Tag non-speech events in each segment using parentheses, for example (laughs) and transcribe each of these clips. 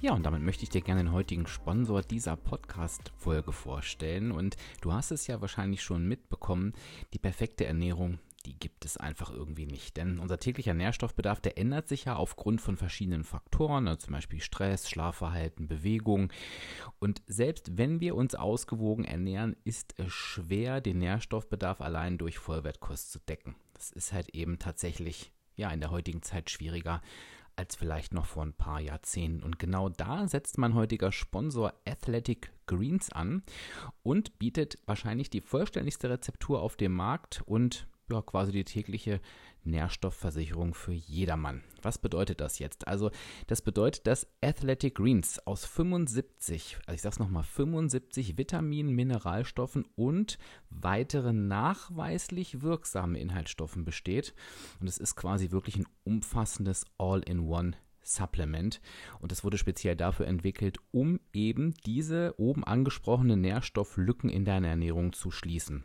Ja, und damit möchte ich dir gerne den heutigen Sponsor dieser Podcast-Folge vorstellen. Und du hast es ja wahrscheinlich schon mitbekommen, die perfekte Ernährung, die gibt es einfach irgendwie nicht. Denn unser täglicher Nährstoffbedarf, der ändert sich ja aufgrund von verschiedenen Faktoren, ne, zum Beispiel Stress, Schlafverhalten, Bewegung. Und selbst wenn wir uns ausgewogen ernähren, ist es schwer, den Nährstoffbedarf allein durch Vollwertkost zu decken. Das ist halt eben tatsächlich ja in der heutigen Zeit schwieriger als vielleicht noch vor ein paar Jahrzehnten. Und genau da setzt mein heutiger Sponsor Athletic Greens an und bietet wahrscheinlich die vollständigste Rezeptur auf dem Markt und ja, quasi die tägliche Nährstoffversicherung für jedermann. Was bedeutet das jetzt? Also, das bedeutet, dass Athletic Greens aus 75, also ich sag's nochmal, 75 Vitaminen, Mineralstoffen und weiteren nachweislich wirksamen Inhaltsstoffen besteht. Und es ist quasi wirklich ein umfassendes All-in-One Supplement. Und es wurde speziell dafür entwickelt, um eben diese oben angesprochenen Nährstofflücken in deiner Ernährung zu schließen.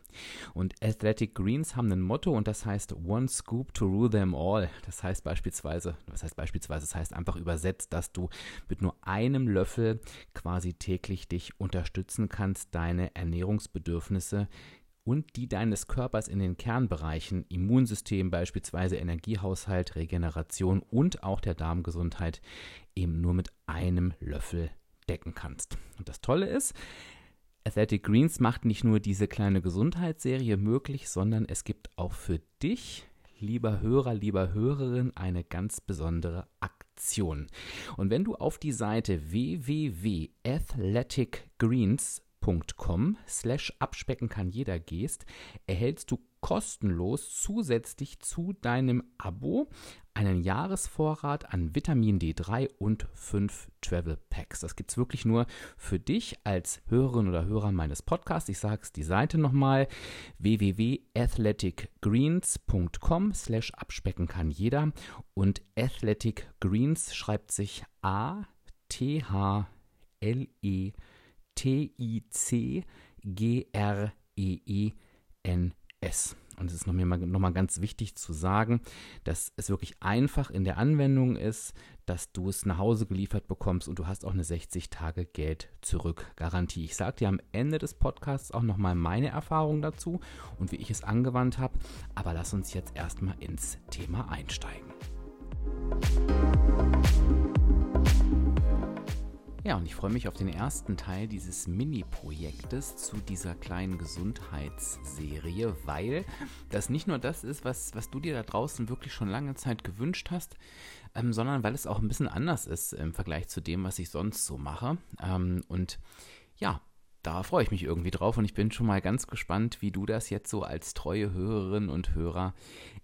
Und Athletic Greens haben ein Motto und das heißt One Scoop to rule them all. Das heißt beispielsweise, was heißt beispielsweise, das heißt einfach übersetzt, dass du mit nur einem Löffel quasi täglich dich unterstützen kannst, deine Ernährungsbedürfnisse und die deines Körpers in den Kernbereichen Immunsystem, beispielsweise Energiehaushalt, Regeneration und auch der Darmgesundheit eben nur mit einem Löffel decken kannst. Und das Tolle ist, Athletic Greens macht nicht nur diese kleine Gesundheitsserie möglich, sondern es gibt auch für dich, lieber Hörer, lieber Hörerin, eine ganz besondere Aktion. Und wenn du auf die Seite www.athleticgreens patreon.com slash abspecken kann jeder gehst, erhältst du kostenlos zusätzlich zu deinem Abo einen Jahresvorrat an Vitamin D3 und 5 Travel Packs. Das gibt es wirklich nur für dich als Hörerin oder Hörer meines Podcasts. Ich sage es die Seite nochmal www.athleticgreens.com slash abspecken kann jeder und Athletic Greens schreibt sich A T H L E T-I-C-G-R-E-E-N-S. Und es ist nochmal noch mal ganz wichtig zu sagen, dass es wirklich einfach in der Anwendung ist, dass du es nach Hause geliefert bekommst und du hast auch eine 60 Tage Geld zurück Garantie. Ich sage dir am Ende des Podcasts auch nochmal meine Erfahrung dazu und wie ich es angewandt habe. Aber lass uns jetzt erstmal ins Thema einsteigen. Ja, und ich freue mich auf den ersten Teil dieses Mini-Projektes zu dieser kleinen Gesundheitsserie, weil das nicht nur das ist, was, was du dir da draußen wirklich schon lange Zeit gewünscht hast, ähm, sondern weil es auch ein bisschen anders ist im Vergleich zu dem, was ich sonst so mache. Ähm, und ja, da freue ich mich irgendwie drauf und ich bin schon mal ganz gespannt, wie du das jetzt so als treue Hörerin und Hörer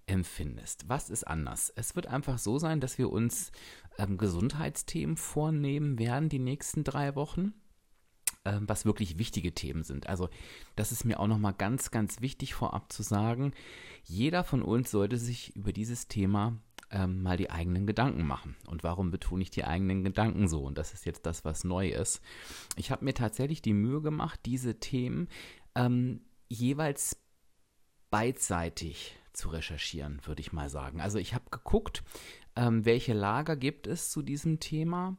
empfindest. Was ist anders? Es wird einfach so sein, dass wir uns ähm, Gesundheitsthemen vornehmen werden die nächsten drei Wochen ähm, was wirklich wichtige Themen sind. Also das ist mir auch nochmal ganz, ganz wichtig vorab zu sagen. Jeder von uns sollte sich über dieses Thema ähm, mal die eigenen Gedanken machen. Und warum betone ich die eigenen Gedanken so? Und das ist jetzt das, was neu ist. Ich habe mir tatsächlich die Mühe gemacht, diese Themen ähm, jeweils beidseitig zu recherchieren, würde ich mal sagen. Also ich habe geguckt, ähm, welche Lager gibt es zu diesem Thema,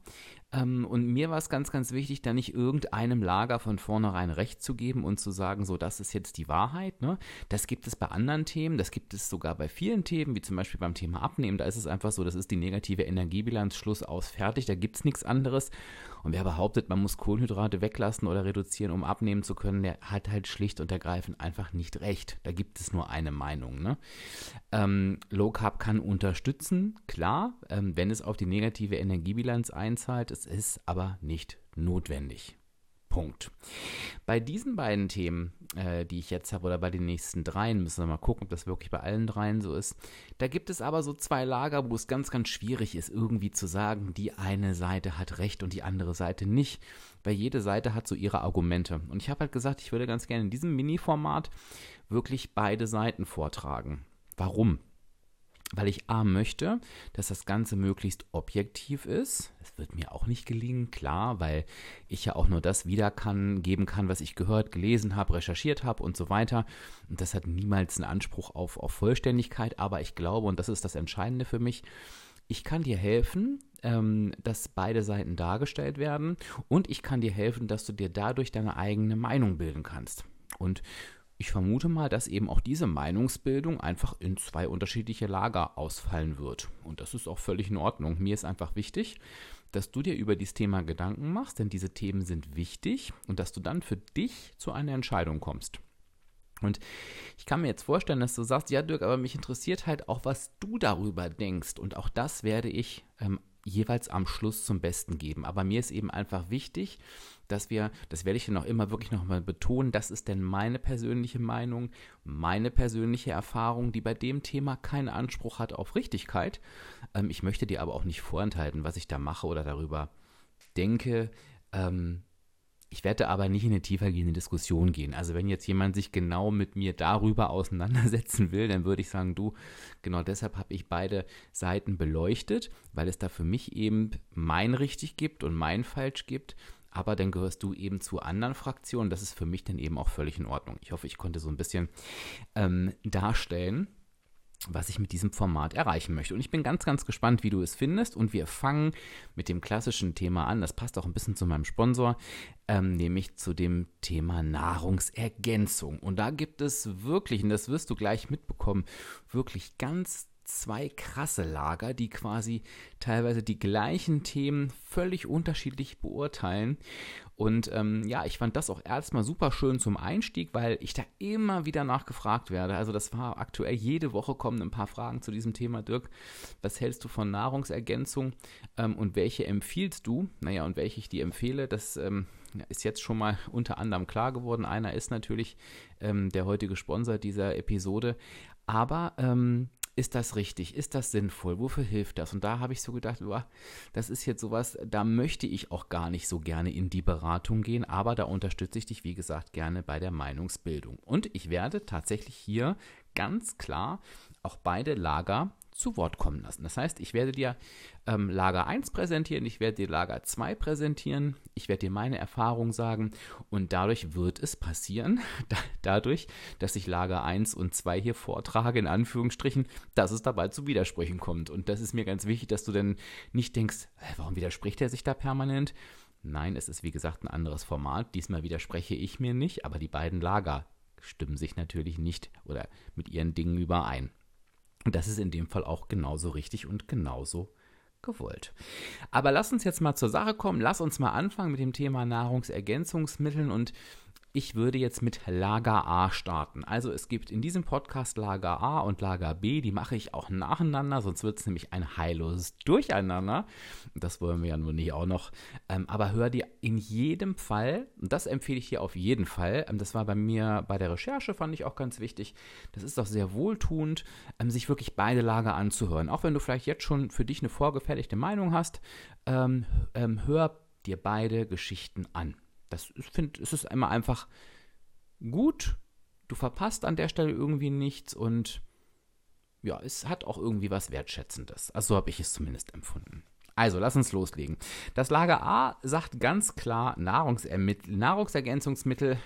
ähm, und mir war es ganz, ganz wichtig, da nicht irgendeinem Lager von vornherein recht zu geben und zu sagen, so, das ist jetzt die Wahrheit. Ne? Das gibt es bei anderen Themen, das gibt es sogar bei vielen Themen, wie zum Beispiel beim Thema Abnehmen. Da ist es einfach so, das ist die negative Energiebilanz, Schluss aus, fertig, da gibt es nichts anderes. Und wer behauptet, man muss Kohlenhydrate weglassen oder reduzieren, um abnehmen zu können, der hat halt schlicht und ergreifend einfach nicht recht. Da gibt es nur eine Meinung. Ne? Ähm, Low Carb kann unterstützen, klar, ähm, wenn es auf die negative Energiebilanz einzahlt. Es ist aber nicht notwendig. Punkt. Bei diesen beiden Themen, äh, die ich jetzt habe, oder bei den nächsten dreien, müssen wir mal gucken, ob das wirklich bei allen dreien so ist. Da gibt es aber so zwei Lager, wo es ganz, ganz schwierig ist, irgendwie zu sagen, die eine Seite hat recht und die andere Seite nicht. Weil jede Seite hat so ihre Argumente. Und ich habe halt gesagt, ich würde ganz gerne in diesem Mini-Format wirklich beide Seiten vortragen. Warum? weil ich A möchte, dass das Ganze möglichst objektiv ist. Es wird mir auch nicht gelingen, klar, weil ich ja auch nur das wieder kann, geben kann, was ich gehört, gelesen habe, recherchiert habe und so weiter. Und das hat niemals einen Anspruch auf, auf Vollständigkeit, aber ich glaube, und das ist das Entscheidende für mich, ich kann dir helfen, ähm, dass beide Seiten dargestellt werden und ich kann dir helfen, dass du dir dadurch deine eigene Meinung bilden kannst. Und ich vermute mal, dass eben auch diese Meinungsbildung einfach in zwei unterschiedliche Lager ausfallen wird. Und das ist auch völlig in Ordnung. Mir ist einfach wichtig, dass du dir über dieses Thema Gedanken machst, denn diese Themen sind wichtig und dass du dann für dich zu einer Entscheidung kommst. Und ich kann mir jetzt vorstellen, dass du sagst, ja Dirk, aber mich interessiert halt auch, was du darüber denkst. Und auch das werde ich ähm, jeweils am Schluss zum Besten geben. Aber mir ist eben einfach wichtig, dass wir, das werde ich dann auch immer wirklich nochmal betonen, das ist denn meine persönliche Meinung, meine persönliche Erfahrung, die bei dem Thema keinen Anspruch hat auf Richtigkeit. Ähm, ich möchte dir aber auch nicht vorenthalten, was ich da mache oder darüber denke. Ähm, ich werde aber nicht in eine tiefergehende Diskussion gehen. Also wenn jetzt jemand sich genau mit mir darüber auseinandersetzen will, dann würde ich sagen, du, genau deshalb habe ich beide Seiten beleuchtet, weil es da für mich eben mein richtig gibt und mein falsch gibt. Aber dann gehörst du eben zu anderen Fraktionen. Das ist für mich dann eben auch völlig in Ordnung. Ich hoffe, ich konnte so ein bisschen ähm, darstellen, was ich mit diesem Format erreichen möchte. Und ich bin ganz, ganz gespannt, wie du es findest. Und wir fangen mit dem klassischen Thema an. Das passt auch ein bisschen zu meinem Sponsor, ähm, nämlich zu dem Thema Nahrungsergänzung. Und da gibt es wirklich, und das wirst du gleich mitbekommen, wirklich ganz zwei krasse Lager, die quasi teilweise die gleichen Themen völlig unterschiedlich beurteilen. Und ähm, ja, ich fand das auch erstmal super schön zum Einstieg, weil ich da immer wieder nachgefragt werde. Also das war aktuell jede Woche kommen ein paar Fragen zu diesem Thema. Dirk, was hältst du von Nahrungsergänzung ähm, und welche empfiehlst du? Naja, und welche ich dir empfehle, das ähm, ist jetzt schon mal unter anderem klar geworden. Einer ist natürlich ähm, der heutige Sponsor dieser Episode. Aber ähm, ist das richtig? Ist das sinnvoll? Wofür hilft das? Und da habe ich so gedacht, boah, das ist jetzt sowas, da möchte ich auch gar nicht so gerne in die Beratung gehen, aber da unterstütze ich dich, wie gesagt, gerne bei der Meinungsbildung. Und ich werde tatsächlich hier ganz klar auch beide Lager zu Wort kommen lassen. Das heißt, ich werde dir ähm, Lager 1 präsentieren, ich werde dir Lager 2 präsentieren, ich werde dir meine Erfahrung sagen und dadurch wird es passieren, (laughs) da, dadurch, dass ich Lager 1 und 2 hier vortrage, in Anführungsstrichen, dass es dabei zu Widersprechen kommt. Und das ist mir ganz wichtig, dass du dann nicht denkst, warum widerspricht er sich da permanent? Nein, es ist wie gesagt ein anderes Format. Diesmal widerspreche ich mir nicht, aber die beiden Lager stimmen sich natürlich nicht oder mit ihren Dingen überein. Und das ist in dem Fall auch genauso richtig und genauso gewollt. Aber lass uns jetzt mal zur Sache kommen. Lass uns mal anfangen mit dem Thema Nahrungsergänzungsmitteln und ich würde jetzt mit Lager A starten. Also es gibt in diesem Podcast Lager A und Lager B, die mache ich auch nacheinander, sonst wird es nämlich ein heilloses Durcheinander. Das wollen wir ja nun nicht auch noch. Ähm, aber hör dir in jedem Fall, und das empfehle ich dir auf jeden Fall, ähm, das war bei mir bei der Recherche, fand ich auch ganz wichtig, das ist auch sehr wohltuend, ähm, sich wirklich beide Lager anzuhören. Auch wenn du vielleicht jetzt schon für dich eine vorgefertigte Meinung hast, hör dir beide Geschichten an. Das finde, es ist immer einfach gut. Du verpasst an der Stelle irgendwie nichts und ja, es hat auch irgendwie was Wertschätzendes. Also so habe ich es zumindest empfunden. Also, lass uns loslegen. Das Lager A sagt ganz klar Nahrungsergänzungsmittel.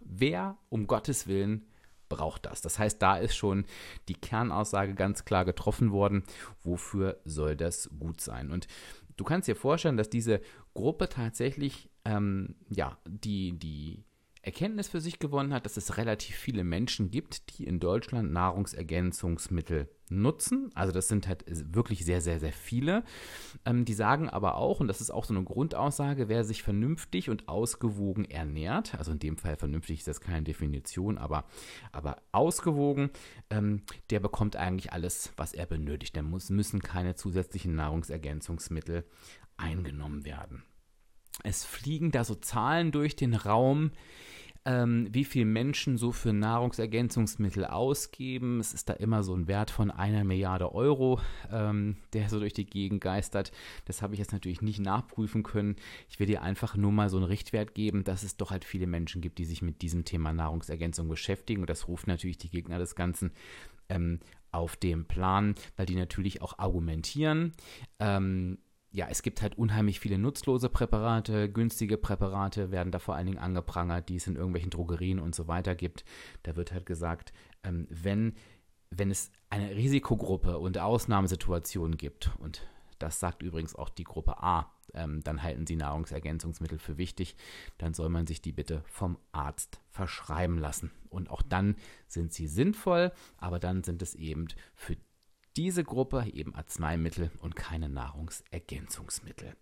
Wer um Gottes Willen braucht das? Das heißt, da ist schon die Kernaussage ganz klar getroffen worden. Wofür soll das gut sein? Und du kannst dir vorstellen, dass diese Gruppe tatsächlich ähm, ja, die, die Erkenntnis für sich gewonnen hat, dass es relativ viele Menschen gibt, die in Deutschland Nahrungsergänzungsmittel nutzen. Also das sind halt wirklich sehr, sehr, sehr viele. Ähm, die sagen aber auch, und das ist auch so eine Grundaussage, wer sich vernünftig und ausgewogen ernährt, also in dem Fall vernünftig ist das keine Definition, aber, aber ausgewogen, ähm, der bekommt eigentlich alles, was er benötigt. Da müssen keine zusätzlichen Nahrungsergänzungsmittel eingenommen werden. Es fliegen da so Zahlen durch den Raum, ähm, wie viel Menschen so für Nahrungsergänzungsmittel ausgeben. Es ist da immer so ein Wert von einer Milliarde Euro, ähm, der so durch die Gegend geistert. Das habe ich jetzt natürlich nicht nachprüfen können. Ich will dir einfach nur mal so einen Richtwert geben, dass es doch halt viele Menschen gibt, die sich mit diesem Thema Nahrungsergänzung beschäftigen. Und das ruft natürlich die Gegner des Ganzen ähm, auf den Plan, weil die natürlich auch argumentieren. Ähm, ja, es gibt halt unheimlich viele nutzlose Präparate, günstige Präparate werden da vor allen Dingen angeprangert, die es in irgendwelchen Drogerien und so weiter gibt. Da wird halt gesagt, ähm, wenn, wenn es eine Risikogruppe und Ausnahmesituationen gibt, und das sagt übrigens auch die Gruppe A, ähm, dann halten sie Nahrungsergänzungsmittel für wichtig, dann soll man sich die bitte vom Arzt verschreiben lassen. Und auch dann sind sie sinnvoll, aber dann sind es eben für diese Gruppe eben Arzneimittel und keine Nahrungsergänzungsmittel.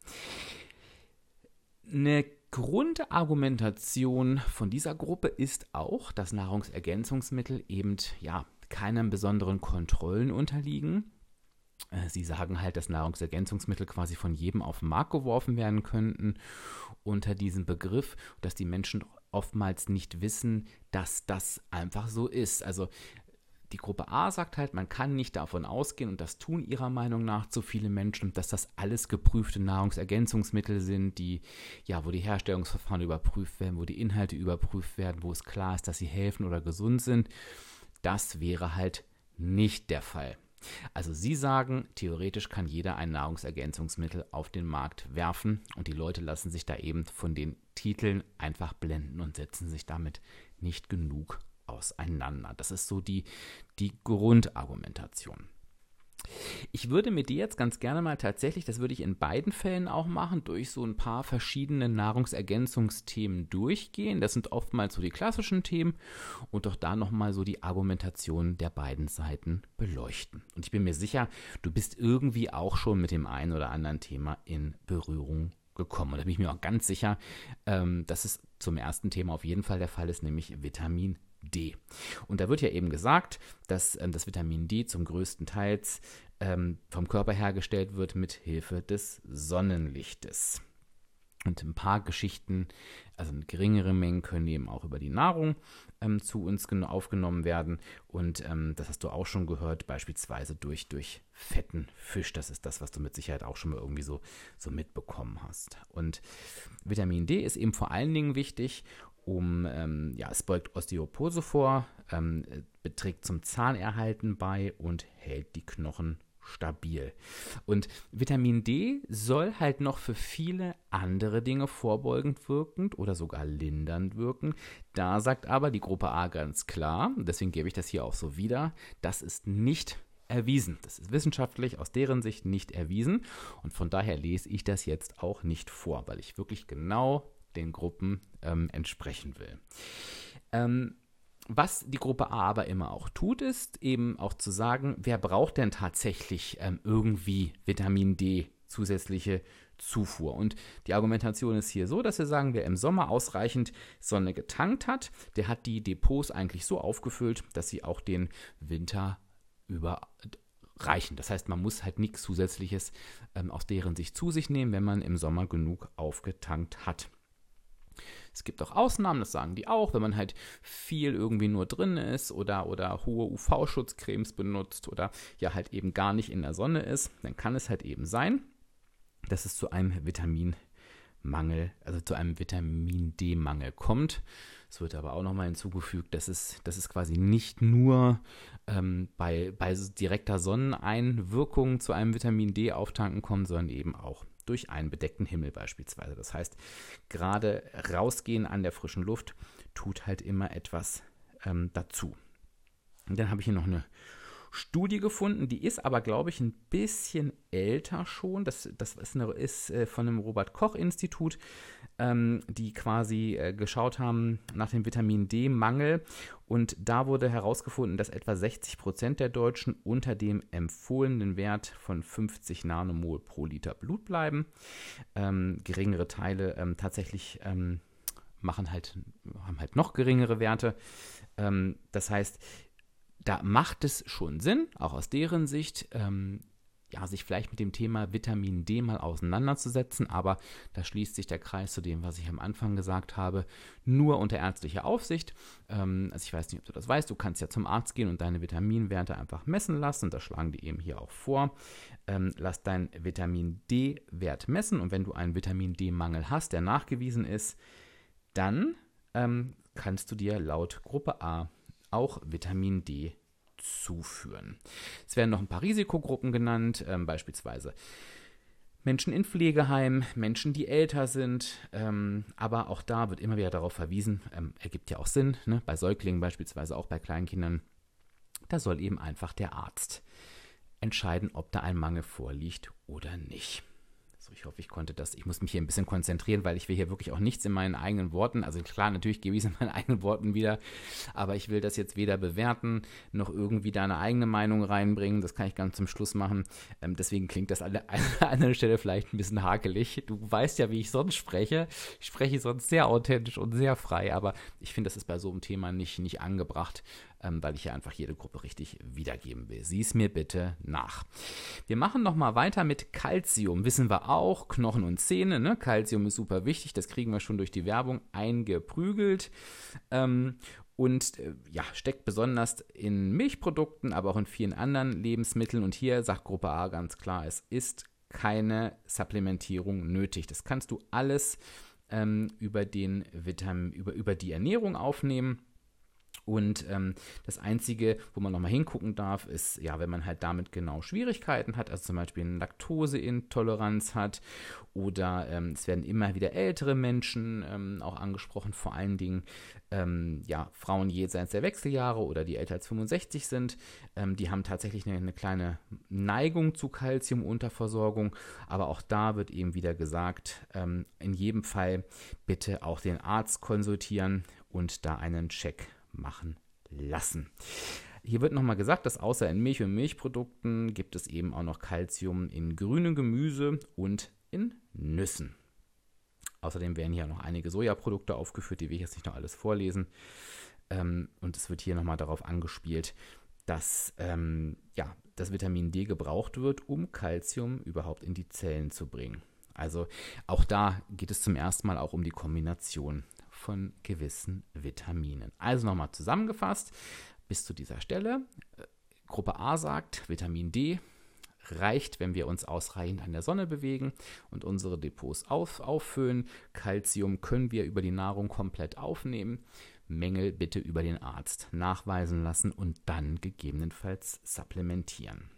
Eine Grundargumentation von dieser Gruppe ist auch, dass Nahrungsergänzungsmittel eben ja keinen besonderen Kontrollen unterliegen. Äh, sie sagen halt, dass Nahrungsergänzungsmittel quasi von jedem auf den Markt geworfen werden könnten unter diesem Begriff, dass die Menschen oftmals nicht wissen, dass das einfach so ist. Also die Gruppe A sagt halt, man kann nicht davon ausgehen, und das tun ihrer Meinung nach zu viele Menschen, dass das alles geprüfte Nahrungsergänzungsmittel sind, die, ja, wo die Herstellungsverfahren überprüft werden, wo die Inhalte überprüft werden, wo es klar ist, dass sie helfen oder gesund sind. Das wäre halt nicht der Fall. Also Sie sagen, theoretisch kann jeder ein Nahrungsergänzungsmittel auf den Markt werfen und die Leute lassen sich da eben von den Titeln einfach blenden und setzen sich damit nicht genug auseinander. Das ist so die, die Grundargumentation. Ich würde mit dir jetzt ganz gerne mal tatsächlich, das würde ich in beiden Fällen auch machen, durch so ein paar verschiedene Nahrungsergänzungsthemen durchgehen. Das sind oftmals so die klassischen Themen und doch da nochmal so die Argumentation der beiden Seiten beleuchten. Und ich bin mir sicher, du bist irgendwie auch schon mit dem einen oder anderen Thema in Berührung gekommen. Und da bin ich mir auch ganz sicher, ähm, dass es zum ersten Thema auf jeden Fall der Fall ist, nämlich Vitamin D. Und da wird ja eben gesagt, dass ähm, das Vitamin D zum größten Teil ähm, vom Körper hergestellt wird mit Hilfe des Sonnenlichtes. Und ein paar Geschichten, also geringere Mengen, können eben auch über die Nahrung ähm, zu uns aufgenommen werden. Und ähm, das hast du auch schon gehört, beispielsweise durch, durch fetten Fisch. Das ist das, was du mit Sicherheit auch schon mal irgendwie so, so mitbekommen hast. Und Vitamin D ist eben vor allen Dingen wichtig, um, ähm, ja, es beugt Osteoporose vor, ähm, beträgt zum Zahnerhalten bei und hält die Knochen stabil. Und Vitamin D soll halt noch für viele andere Dinge vorbeugend wirkend oder sogar lindernd wirken. Da sagt aber die Gruppe A ganz klar, deswegen gebe ich das hier auch so wieder, das ist nicht erwiesen. Das ist wissenschaftlich aus deren Sicht nicht erwiesen und von daher lese ich das jetzt auch nicht vor, weil ich wirklich genau den Gruppen ähm, entsprechen will. Ähm, was die Gruppe A aber immer auch tut, ist eben auch zu sagen, wer braucht denn tatsächlich ähm, irgendwie Vitamin D zusätzliche Zufuhr. Und die Argumentation ist hier so, dass wir sagen, wer im Sommer ausreichend Sonne getankt hat, der hat die Depots eigentlich so aufgefüllt, dass sie auch den Winter über reichen. Das heißt, man muss halt nichts Zusätzliches ähm, aus deren Sicht zu sich nehmen, wenn man im Sommer genug aufgetankt hat. Es gibt auch Ausnahmen, das sagen die auch, wenn man halt viel irgendwie nur drin ist oder, oder hohe UV-Schutzcremes benutzt oder ja halt eben gar nicht in der Sonne ist, dann kann es halt eben sein, dass es zu einem Vitaminmangel, also zu einem Vitamin D-Mangel kommt. Es wird aber auch nochmal hinzugefügt, dass es, dass es quasi nicht nur ähm, bei, bei direkter Sonneneinwirkung zu einem Vitamin D-Auftanken kommt, sondern eben auch durch einen bedeckten Himmel beispielsweise. Das heißt, gerade rausgehen an der frischen Luft tut halt immer etwas ähm, dazu. Und dann habe ich hier noch eine Studie gefunden, die ist aber, glaube ich, ein bisschen älter schon. Das, das ist, eine, ist äh, von dem Robert-Koch-Institut, ähm, die quasi äh, geschaut haben nach dem Vitamin D-Mangel. Und da wurde herausgefunden, dass etwa 60 Prozent der Deutschen unter dem empfohlenen Wert von 50 Nanomol pro Liter Blut bleiben. Ähm, geringere Teile ähm, tatsächlich ähm, machen halt, haben halt noch geringere Werte. Ähm, das heißt, da macht es schon Sinn, auch aus deren Sicht, ähm, ja, sich vielleicht mit dem Thema Vitamin D mal auseinanderzusetzen, aber da schließt sich der Kreis zu dem, was ich am Anfang gesagt habe, nur unter ärztlicher Aufsicht. Ähm, also ich weiß nicht, ob du das weißt, du kannst ja zum Arzt gehen und deine Vitaminwerte einfach messen lassen. Das schlagen die eben hier auch vor. Ähm, lass deinen Vitamin D-Wert messen. Und wenn du einen Vitamin D-Mangel hast, der nachgewiesen ist, dann ähm, kannst du dir laut Gruppe A auch Vitamin D zuführen. Es werden noch ein paar Risikogruppen genannt, ähm, beispielsweise Menschen in Pflegeheimen, Menschen, die älter sind, ähm, aber auch da wird immer wieder darauf verwiesen, ähm, ergibt ja auch Sinn, ne? bei Säuglingen beispielsweise, auch bei Kleinkindern, da soll eben einfach der Arzt entscheiden, ob da ein Mangel vorliegt oder nicht. So, ich hoffe, ich konnte das. Ich muss mich hier ein bisschen konzentrieren, weil ich will hier wirklich auch nichts in meinen eigenen Worten. Also klar, natürlich gebe ich es in meinen (laughs) eigenen Worten wieder, aber ich will das jetzt weder bewerten noch irgendwie da eine eigene Meinung reinbringen. Das kann ich ganz zum Schluss machen. Ähm, deswegen klingt das (laughs) an der anderen Stelle vielleicht ein bisschen hakelig. Du weißt ja, wie ich sonst spreche. Ich spreche sonst sehr authentisch und sehr frei, aber ich finde, das ist bei so einem Thema nicht, nicht angebracht ähm, weil ich ja einfach jede Gruppe richtig wiedergeben will. Sieh es mir bitte nach. Wir machen nochmal weiter mit Calcium. Wissen wir auch, Knochen und Zähne. Ne? Calcium ist super wichtig, das kriegen wir schon durch die Werbung eingeprügelt. Ähm, und äh, ja, steckt besonders in Milchprodukten, aber auch in vielen anderen Lebensmitteln. Und hier sagt Gruppe A ganz klar, es ist keine Supplementierung nötig. Das kannst du alles ähm, über, den Vitamin, über, über die Ernährung aufnehmen. Und ähm, das Einzige, wo man nochmal hingucken darf, ist, ja, wenn man halt damit genau Schwierigkeiten hat, also zum Beispiel eine Laktoseintoleranz hat oder ähm, es werden immer wieder ältere Menschen ähm, auch angesprochen, vor allen Dingen ähm, ja, Frauen jenseits der Wechseljahre oder die älter als 65 sind, ähm, die haben tatsächlich eine, eine kleine Neigung zu Kalziumunterversorgung, aber auch da wird eben wieder gesagt, ähm, in jedem Fall bitte auch den Arzt konsultieren und da einen Check machen lassen. Hier wird nochmal gesagt, dass außer in Milch und Milchprodukten gibt es eben auch noch Kalzium in grünem Gemüse und in Nüssen. Außerdem werden hier noch einige Sojaprodukte aufgeführt, die will ich jetzt nicht noch alles vorlesen. Ähm, und es wird hier nochmal darauf angespielt, dass ähm, ja, das Vitamin D gebraucht wird, um Kalzium überhaupt in die Zellen zu bringen. Also auch da geht es zum ersten Mal auch um die Kombination von gewissen Vitaminen. Also nochmal zusammengefasst, bis zu dieser Stelle. Äh, Gruppe A sagt, Vitamin D reicht, wenn wir uns ausreichend an der Sonne bewegen und unsere Depots auf, auffüllen. Calcium können wir über die Nahrung komplett aufnehmen. Mängel bitte über den Arzt nachweisen lassen und dann gegebenenfalls supplementieren.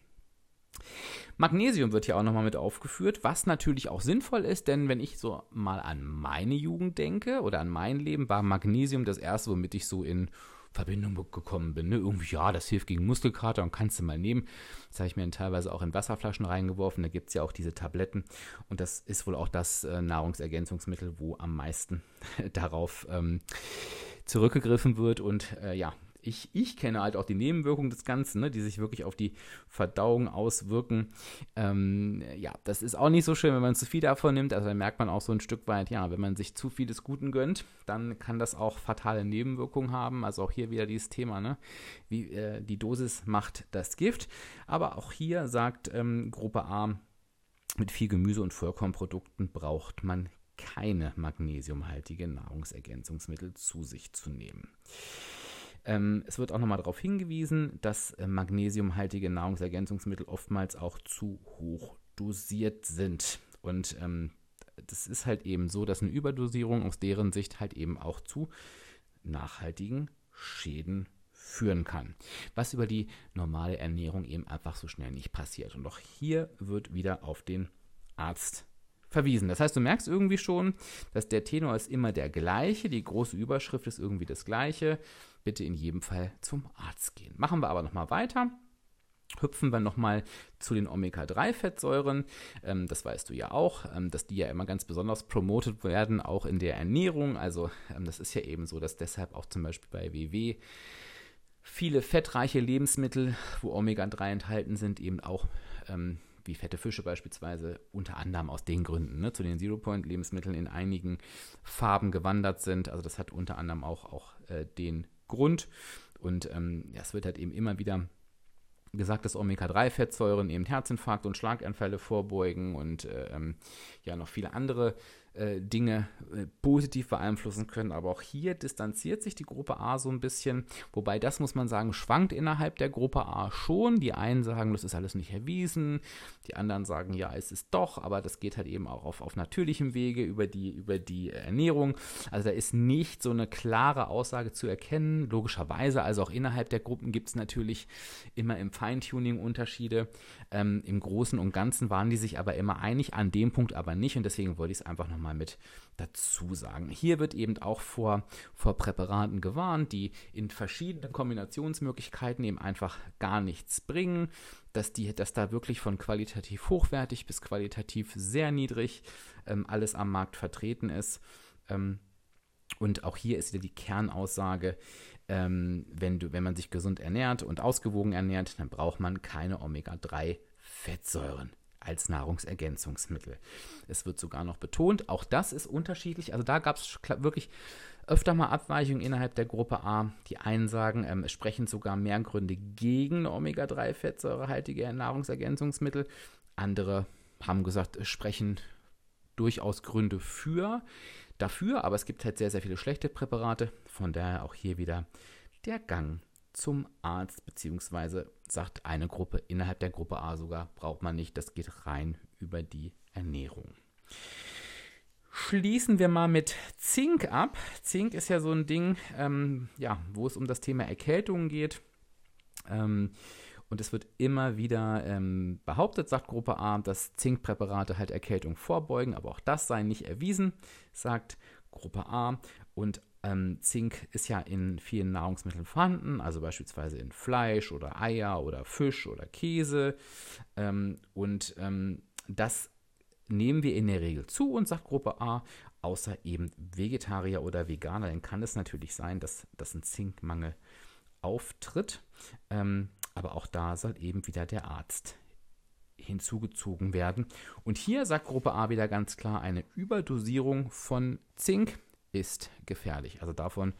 Magnesium wird hier auch nochmal mit aufgeführt, was natürlich auch sinnvoll ist, denn wenn ich so mal an meine Jugend denke oder an mein Leben, war Magnesium das erste, womit ich so in Verbindung gekommen bin. Ne? Irgendwie, ja, das hilft gegen Muskelkater und kannst du mal nehmen. Das habe ich mir teilweise auch in Wasserflaschen reingeworfen. Da gibt es ja auch diese Tabletten. Und das ist wohl auch das äh, Nahrungsergänzungsmittel, wo am meisten (laughs) darauf ähm, zurückgegriffen wird. Und äh, ja, ich, ich kenne halt auch die Nebenwirkungen des Ganzen, ne, die sich wirklich auf die Verdauung auswirken. Ähm, ja, das ist auch nicht so schön, wenn man zu viel davon nimmt. Also da merkt man auch so ein Stück weit, ja, wenn man sich zu viel des Guten gönnt, dann kann das auch fatale Nebenwirkungen haben. Also auch hier wieder dieses Thema, ne? Wie äh, die Dosis macht das Gift. Aber auch hier sagt ähm, Gruppe A, mit viel Gemüse und Vollkornprodukten braucht man keine magnesiumhaltige Nahrungsergänzungsmittel zu sich zu nehmen. Ähm, es wird auch nochmal darauf hingewiesen, dass äh, magnesiumhaltige Nahrungsergänzungsmittel oftmals auch zu hoch dosiert sind. Und ähm, das ist halt eben so, dass eine Überdosierung aus deren Sicht halt eben auch zu nachhaltigen Schäden führen kann. Was über die normale Ernährung eben einfach so schnell nicht passiert. Und auch hier wird wieder auf den Arzt verwiesen. Das heißt, du merkst irgendwie schon, dass der Tenor ist immer der gleiche, die große Überschrift ist irgendwie das gleiche. Bitte in jedem Fall zum Arzt gehen. Machen wir aber nochmal weiter. Hüpfen wir nochmal zu den Omega-3-Fettsäuren. Ähm, das weißt du ja auch, ähm, dass die ja immer ganz besonders promotet werden, auch in der Ernährung. Also ähm, das ist ja eben so, dass deshalb auch zum Beispiel bei WW viele fettreiche Lebensmittel, wo Omega-3 enthalten sind, eben auch ähm, wie fette Fische beispielsweise, unter anderem aus den Gründen, ne, zu den Zero-Point-Lebensmitteln in einigen Farben gewandert sind. Also das hat unter anderem auch, auch äh, den Grund. Und ähm, es wird halt eben immer wieder gesagt, dass Omega-3-Fettsäuren eben Herzinfarkt und Schlaganfälle vorbeugen und äh, ähm, ja noch viele andere äh, Dinge äh, positiv beeinflussen können. Aber auch hier distanziert sich die Gruppe A so ein bisschen. Wobei das, muss man sagen, schwankt innerhalb der Gruppe A schon. Die einen sagen, das ist alles nicht erwiesen. Die anderen sagen, ja, es ist doch. Aber das geht halt eben auch auf, auf natürlichem Wege über die, über die Ernährung. Also da ist nicht so eine klare Aussage zu erkennen. Logischerweise, also auch innerhalb der Gruppen gibt es natürlich immer im Feintuning Unterschiede. Ähm, Im Großen und Ganzen waren die sich aber immer einig, an dem Punkt aber nicht. Und deswegen wollte ich es einfach nochmal mit dazu sagen. Hier wird eben auch vor, vor Präparaten gewarnt, die in verschiedenen Kombinationsmöglichkeiten eben einfach gar nichts bringen, dass, die, dass da wirklich von qualitativ hochwertig bis qualitativ sehr niedrig ähm, alles am Markt vertreten ist. Ähm, und auch hier ist wieder die Kernaussage, ähm, wenn, du, wenn man sich gesund ernährt und ausgewogen ernährt, dann braucht man keine Omega-3-Fettsäuren als Nahrungsergänzungsmittel. Es wird sogar noch betont, auch das ist unterschiedlich. Also da gab es wirklich öfter mal Abweichungen innerhalb der Gruppe A. Die einen sagen, ähm, es sprechen sogar mehr Gründe gegen Omega-3-fettsäurehaltige Nahrungsergänzungsmittel. Andere haben gesagt, es sprechen durchaus Gründe für dafür, aber es gibt halt sehr, sehr viele schlechte Präparate. Von daher auch hier wieder der Gang zum Arzt, beziehungsweise sagt eine Gruppe, innerhalb der Gruppe A sogar, braucht man nicht, das geht rein über die Ernährung. Schließen wir mal mit Zink ab. Zink ist ja so ein Ding, ähm, ja, wo es um das Thema Erkältung geht. Ähm, und es wird immer wieder ähm, behauptet, sagt Gruppe A, dass Zinkpräparate halt Erkältung vorbeugen, aber auch das sei nicht erwiesen, sagt Gruppe A. Und ähm, Zink ist ja in vielen Nahrungsmitteln vorhanden, also beispielsweise in Fleisch oder Eier oder Fisch oder Käse. Ähm, und ähm, das nehmen wir in der Regel zu und sagt Gruppe A, außer eben Vegetarier oder Veganer, dann kann es natürlich sein, dass, dass ein Zinkmangel auftritt. Ähm, aber auch da soll eben wieder der Arzt hinzugezogen werden. Und hier sagt Gruppe A wieder ganz klar, eine Überdosierung von Zink ist gefährlich. Also davon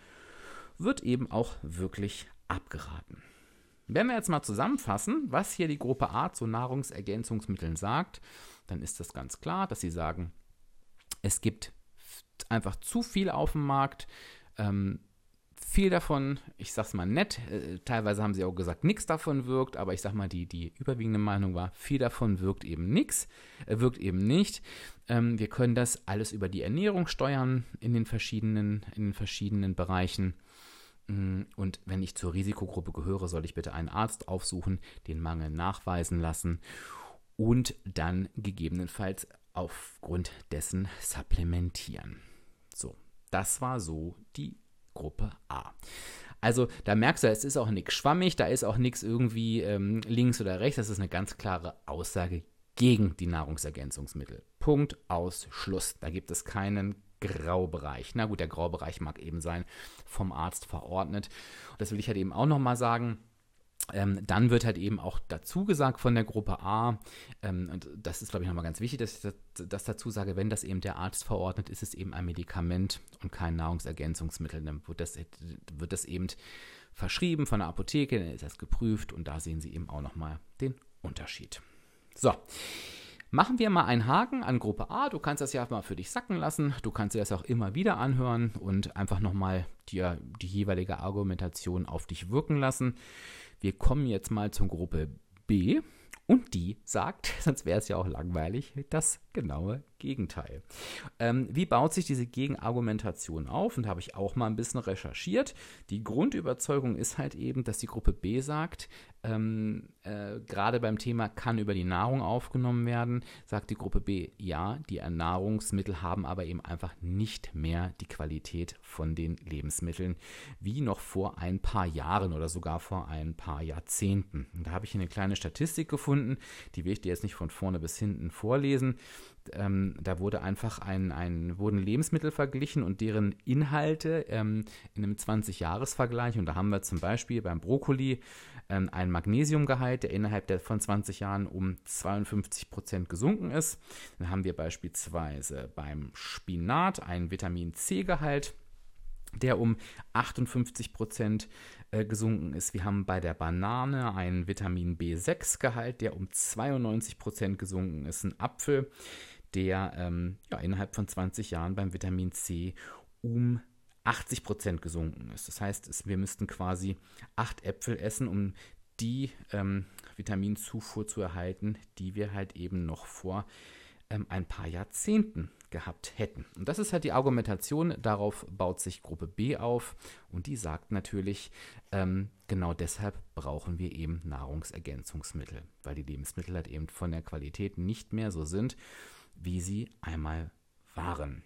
wird eben auch wirklich abgeraten. Wenn wir jetzt mal zusammenfassen, was hier die Gruppe A zu Nahrungsergänzungsmitteln sagt, dann ist das ganz klar, dass sie sagen, es gibt einfach zu viel auf dem Markt. Ähm, viel davon, ich sag's mal nett, äh, teilweise haben sie auch gesagt, nichts davon wirkt, aber ich sag mal, die, die überwiegende Meinung war, viel davon wirkt eben nichts, äh, wirkt eben nicht. Ähm, wir können das alles über die Ernährung steuern in den verschiedenen, in den verschiedenen Bereichen. Mm, und wenn ich zur Risikogruppe gehöre, soll ich bitte einen Arzt aufsuchen, den Mangel nachweisen lassen und dann gegebenenfalls aufgrund dessen supplementieren. So, das war so die Gruppe A. Also da merkst du, es ist auch nichts schwammig, da ist auch nichts irgendwie ähm, links oder rechts, das ist eine ganz klare Aussage gegen die Nahrungsergänzungsmittel. Punkt aus Schluss. Da gibt es keinen Graubereich. Na gut, der Graubereich mag eben sein, vom Arzt verordnet. Und das will ich halt eben auch nochmal sagen. Ähm, dann wird halt eben auch dazu gesagt von der Gruppe A, ähm, und das ist, glaube ich, nochmal ganz wichtig, dass ich das, das, dazu sage, wenn das eben der Arzt verordnet, ist es eben ein Medikament und kein Nahrungsergänzungsmittel. Dann wird das, wird das eben verschrieben von der Apotheke, dann ist das geprüft und da sehen Sie eben auch nochmal den Unterschied. So. Machen wir mal einen Haken an Gruppe A. Du kannst das ja mal für dich sacken lassen. Du kannst dir das auch immer wieder anhören und einfach nochmal dir die jeweilige Argumentation auf dich wirken lassen. Wir kommen jetzt mal zur Gruppe B. Und die sagt, (laughs) sonst wäre es ja auch langweilig, das genaue Gegenteil. Ähm, wie baut sich diese Gegenargumentation auf? Und habe ich auch mal ein bisschen recherchiert. Die Grundüberzeugung ist halt eben, dass die Gruppe B sagt, ähm, äh, gerade beim Thema kann über die Nahrung aufgenommen werden, sagt die Gruppe B, ja, die Nahrungsmittel haben aber eben einfach nicht mehr die Qualität von den Lebensmitteln wie noch vor ein paar Jahren oder sogar vor ein paar Jahrzehnten. Und da habe ich eine kleine Statistik gefunden, die will ich dir jetzt nicht von vorne bis hinten vorlesen. Ähm, da wurde einfach ein, ein, wurden Lebensmittel verglichen und deren Inhalte ähm, in einem 20-Jahres-Vergleich. Und da haben wir zum Beispiel beim Brokkoli ähm, einen Magnesiumgehalt, der innerhalb der, von 20 Jahren um 52 Prozent gesunken ist. Dann haben wir beispielsweise beim Spinat einen Vitamin C-Gehalt der um 58 Prozent äh, gesunken ist. Wir haben bei der Banane einen Vitamin B6-Gehalt, der um 92 Prozent gesunken ist. Ein Apfel, der ähm, ja, innerhalb von 20 Jahren beim Vitamin C um 80 Prozent gesunken ist. Das heißt, es, wir müssten quasi acht Äpfel essen, um die ähm, Vitaminzufuhr zu erhalten, die wir halt eben noch vor ähm, ein paar Jahrzehnten gehabt hätten. Und das ist halt die Argumentation, darauf baut sich Gruppe B auf und die sagt natürlich, ähm, genau deshalb brauchen wir eben Nahrungsergänzungsmittel, weil die Lebensmittel halt eben von der Qualität nicht mehr so sind, wie sie einmal waren.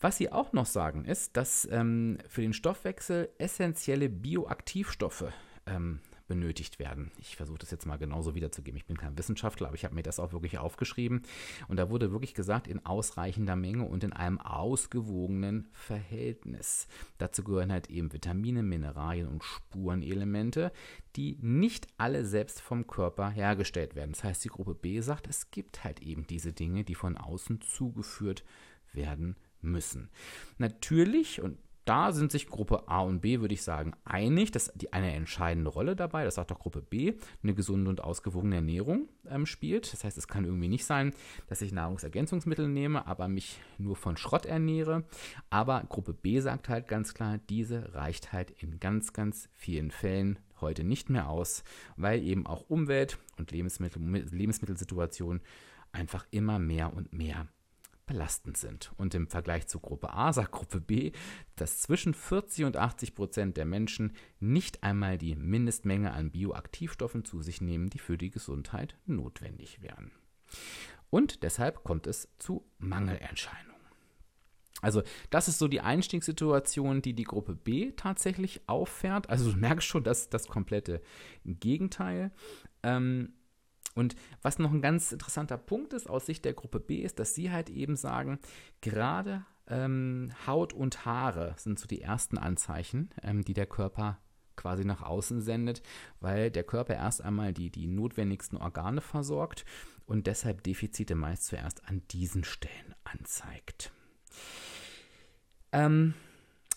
Was sie auch noch sagen, ist, dass ähm, für den Stoffwechsel essentielle Bioaktivstoffe ähm, benötigt werden. Ich versuche das jetzt mal genauso wiederzugeben. Ich bin kein Wissenschaftler, aber ich habe mir das auch wirklich aufgeschrieben. Und da wurde wirklich gesagt, in ausreichender Menge und in einem ausgewogenen Verhältnis. Dazu gehören halt eben Vitamine, Mineralien und Spurenelemente, die nicht alle selbst vom Körper hergestellt werden. Das heißt, die Gruppe B sagt, es gibt halt eben diese Dinge, die von außen zugeführt werden müssen. Natürlich, und da sind sich Gruppe A und B, würde ich sagen, einig, dass die eine entscheidende Rolle dabei, das sagt auch Gruppe B, eine gesunde und ausgewogene Ernährung ähm, spielt. Das heißt, es kann irgendwie nicht sein, dass ich Nahrungsergänzungsmittel nehme, aber mich nur von Schrott ernähre. Aber Gruppe B sagt halt ganz klar, diese reicht halt in ganz, ganz vielen Fällen heute nicht mehr aus, weil eben auch Umwelt und Lebensmittel, Lebensmittelsituation einfach immer mehr und mehr belastend sind. Und im Vergleich zu Gruppe A sagt Gruppe B, dass zwischen 40 und 80 Prozent der Menschen nicht einmal die Mindestmenge an Bioaktivstoffen zu sich nehmen, die für die Gesundheit notwendig wären. Und deshalb kommt es zu Mangelerscheinungen. Also das ist so die Einstiegssituation, die die Gruppe B tatsächlich auffährt. Also du merkst schon, dass das komplette Gegenteil. Ähm, und was noch ein ganz interessanter Punkt ist aus Sicht der Gruppe B, ist, dass sie halt eben sagen, gerade ähm, Haut und Haare sind so die ersten Anzeichen, ähm, die der Körper quasi nach außen sendet, weil der Körper erst einmal die, die notwendigsten Organe versorgt und deshalb Defizite meist zuerst an diesen Stellen anzeigt. Ähm,